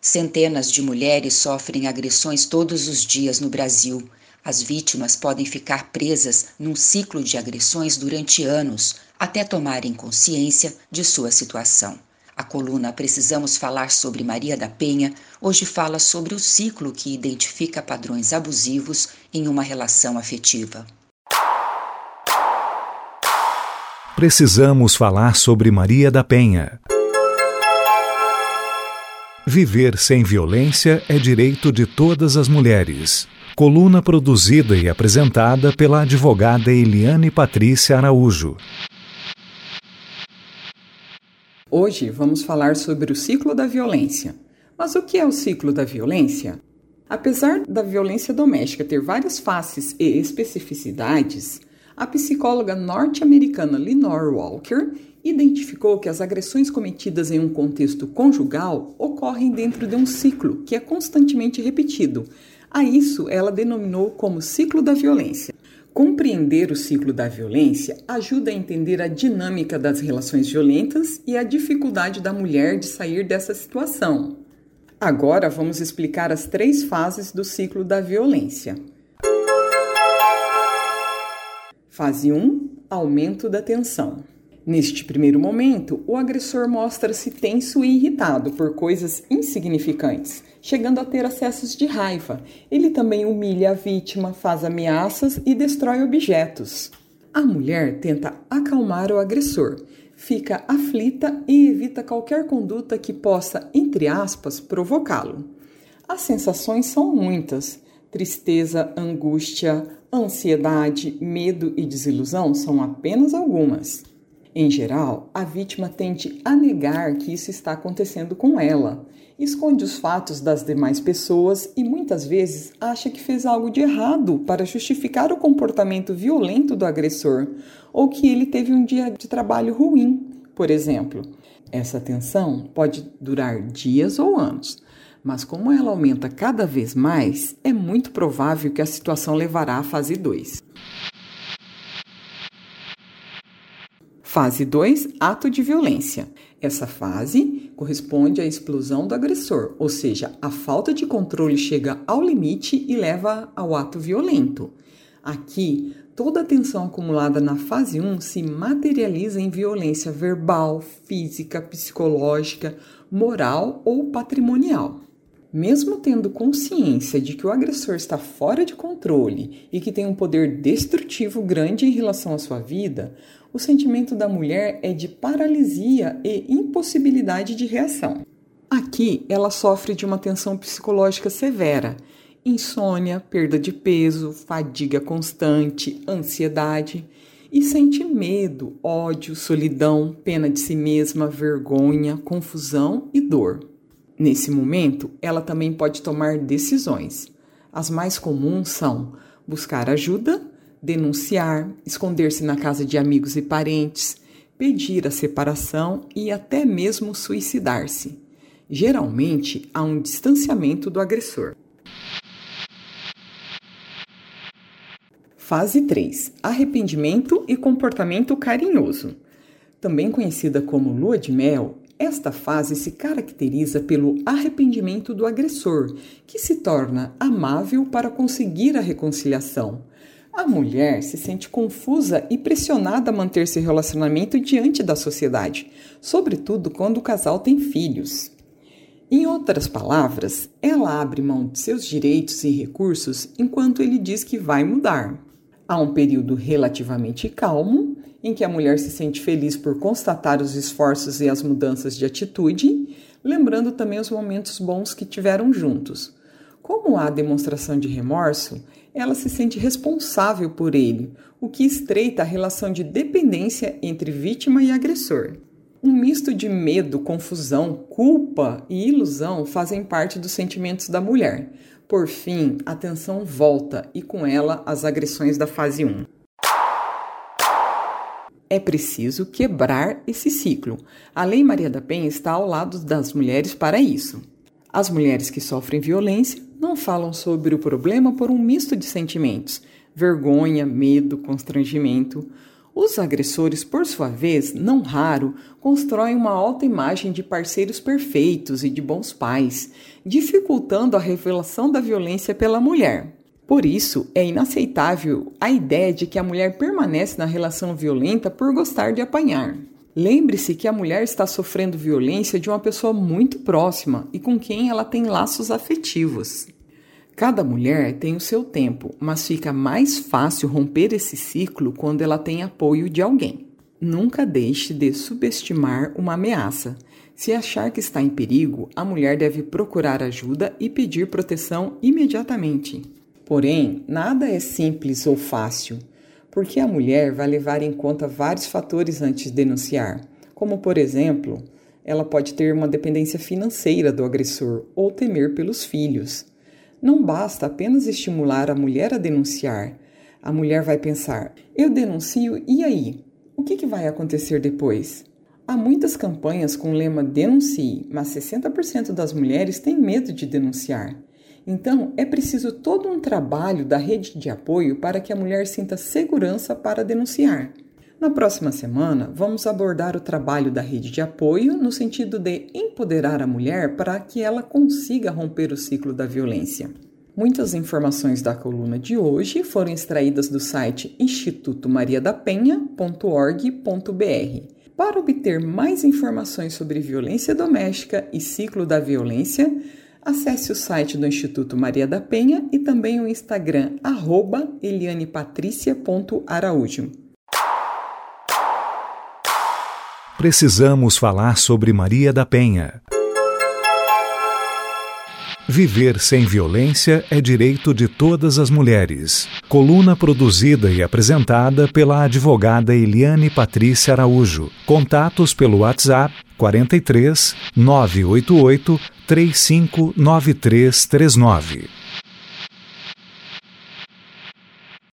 Centenas de mulheres sofrem agressões todos os dias no Brasil. As vítimas podem ficar presas num ciclo de agressões durante anos, até tomarem consciência de sua situação. A coluna Precisamos Falar sobre Maria da Penha hoje fala sobre o ciclo que identifica padrões abusivos em uma relação afetiva. Precisamos falar sobre Maria da Penha. Viver sem violência é direito de todas as mulheres. Coluna produzida e apresentada pela advogada Eliane Patrícia Araújo. Hoje vamos falar sobre o ciclo da violência. Mas o que é o ciclo da violência? Apesar da violência doméstica ter várias faces e especificidades, a psicóloga norte-americana Lenore Walker identificou que as agressões cometidas em um contexto conjugal ocorrem dentro de um ciclo que é constantemente repetido. A isso ela denominou como ciclo da violência. Compreender o ciclo da violência ajuda a entender a dinâmica das relações violentas e a dificuldade da mulher de sair dessa situação. Agora vamos explicar as três fases do ciclo da violência. Fase 1 Aumento da tensão. Neste primeiro momento, o agressor mostra-se tenso e irritado por coisas insignificantes, chegando a ter acessos de raiva. Ele também humilha a vítima, faz ameaças e destrói objetos. A mulher tenta acalmar o agressor, fica aflita e evita qualquer conduta que possa, entre aspas, provocá-lo. As sensações são muitas. Tristeza, angústia, ansiedade, medo e desilusão são apenas algumas. Em geral, a vítima tende a negar que isso está acontecendo com ela, esconde os fatos das demais pessoas e muitas vezes acha que fez algo de errado para justificar o comportamento violento do agressor ou que ele teve um dia de trabalho ruim, por exemplo. Essa tensão pode durar dias ou anos, mas como ela aumenta cada vez mais, é muito provável que a situação levará à fase 2. Fase 2, ato de violência. Essa fase corresponde à explosão do agressor, ou seja, a falta de controle chega ao limite e leva ao ato violento. Aqui, toda a tensão acumulada na fase 1 se materializa em violência verbal, física, psicológica, moral ou patrimonial. Mesmo tendo consciência de que o agressor está fora de controle e que tem um poder destrutivo grande em relação à sua vida, o sentimento da mulher é de paralisia e impossibilidade de reação. Aqui, ela sofre de uma tensão psicológica severa, insônia, perda de peso, fadiga constante, ansiedade e sente medo, ódio, solidão, pena de si mesma, vergonha, confusão e dor. Nesse momento, ela também pode tomar decisões. As mais comuns são buscar ajuda, denunciar, esconder-se na casa de amigos e parentes, pedir a separação e até mesmo suicidar-se. Geralmente, há um distanciamento do agressor. Fase 3: Arrependimento e comportamento carinhoso. Também conhecida como lua de mel, esta fase se caracteriza pelo arrependimento do agressor, que se torna amável para conseguir a reconciliação. A mulher se sente confusa e pressionada a manter seu relacionamento diante da sociedade, sobretudo quando o casal tem filhos. Em outras palavras, ela abre mão de seus direitos e recursos enquanto ele diz que vai mudar. Há um período relativamente calmo em que a mulher se sente feliz por constatar os esforços e as mudanças de atitude, lembrando também os momentos bons que tiveram juntos. Como há demonstração de remorso, ela se sente responsável por ele, o que estreita a relação de dependência entre vítima e agressor. Um misto de medo, confusão, culpa e ilusão fazem parte dos sentimentos da mulher. Por fim, a tensão volta e com ela as agressões da fase 1. É preciso quebrar esse ciclo. A Lei Maria da Penha está ao lado das mulheres para isso. As mulheres que sofrem violência não falam sobre o problema por um misto de sentimentos: vergonha, medo, constrangimento. Os agressores, por sua vez, não raro, constroem uma alta imagem de parceiros perfeitos e de bons pais, dificultando a revelação da violência pela mulher. Por isso, é inaceitável a ideia de que a mulher permanece na relação violenta por gostar de apanhar. Lembre-se que a mulher está sofrendo violência de uma pessoa muito próxima e com quem ela tem laços afetivos. Cada mulher tem o seu tempo, mas fica mais fácil romper esse ciclo quando ela tem apoio de alguém. Nunca deixe de subestimar uma ameaça. Se achar que está em perigo, a mulher deve procurar ajuda e pedir proteção imediatamente. Porém, nada é simples ou fácil porque a mulher vai levar em conta vários fatores antes de denunciar, como, por exemplo, ela pode ter uma dependência financeira do agressor ou temer pelos filhos. Não basta apenas estimular a mulher a denunciar. A mulher vai pensar: eu denuncio e aí? O que, que vai acontecer depois? Há muitas campanhas com o lema denuncie, mas 60% das mulheres têm medo de denunciar. Então, é preciso todo um trabalho da rede de apoio para que a mulher sinta segurança para denunciar. Na próxima semana, vamos abordar o trabalho da rede de apoio no sentido de empoderar a mulher para que ela consiga romper o ciclo da violência. Muitas informações da coluna de hoje foram extraídas do site institutomariadapenha.org.br. Para obter mais informações sobre violência doméstica e ciclo da violência, Acesse o site do Instituto Maria da Penha e também o Instagram elianepatricia.araújo. Precisamos falar sobre Maria da Penha. Viver sem violência é direito de todas as mulheres. Coluna produzida e apresentada pela advogada Eliane Patrícia Araújo. Contatos pelo WhatsApp 43 988 359339.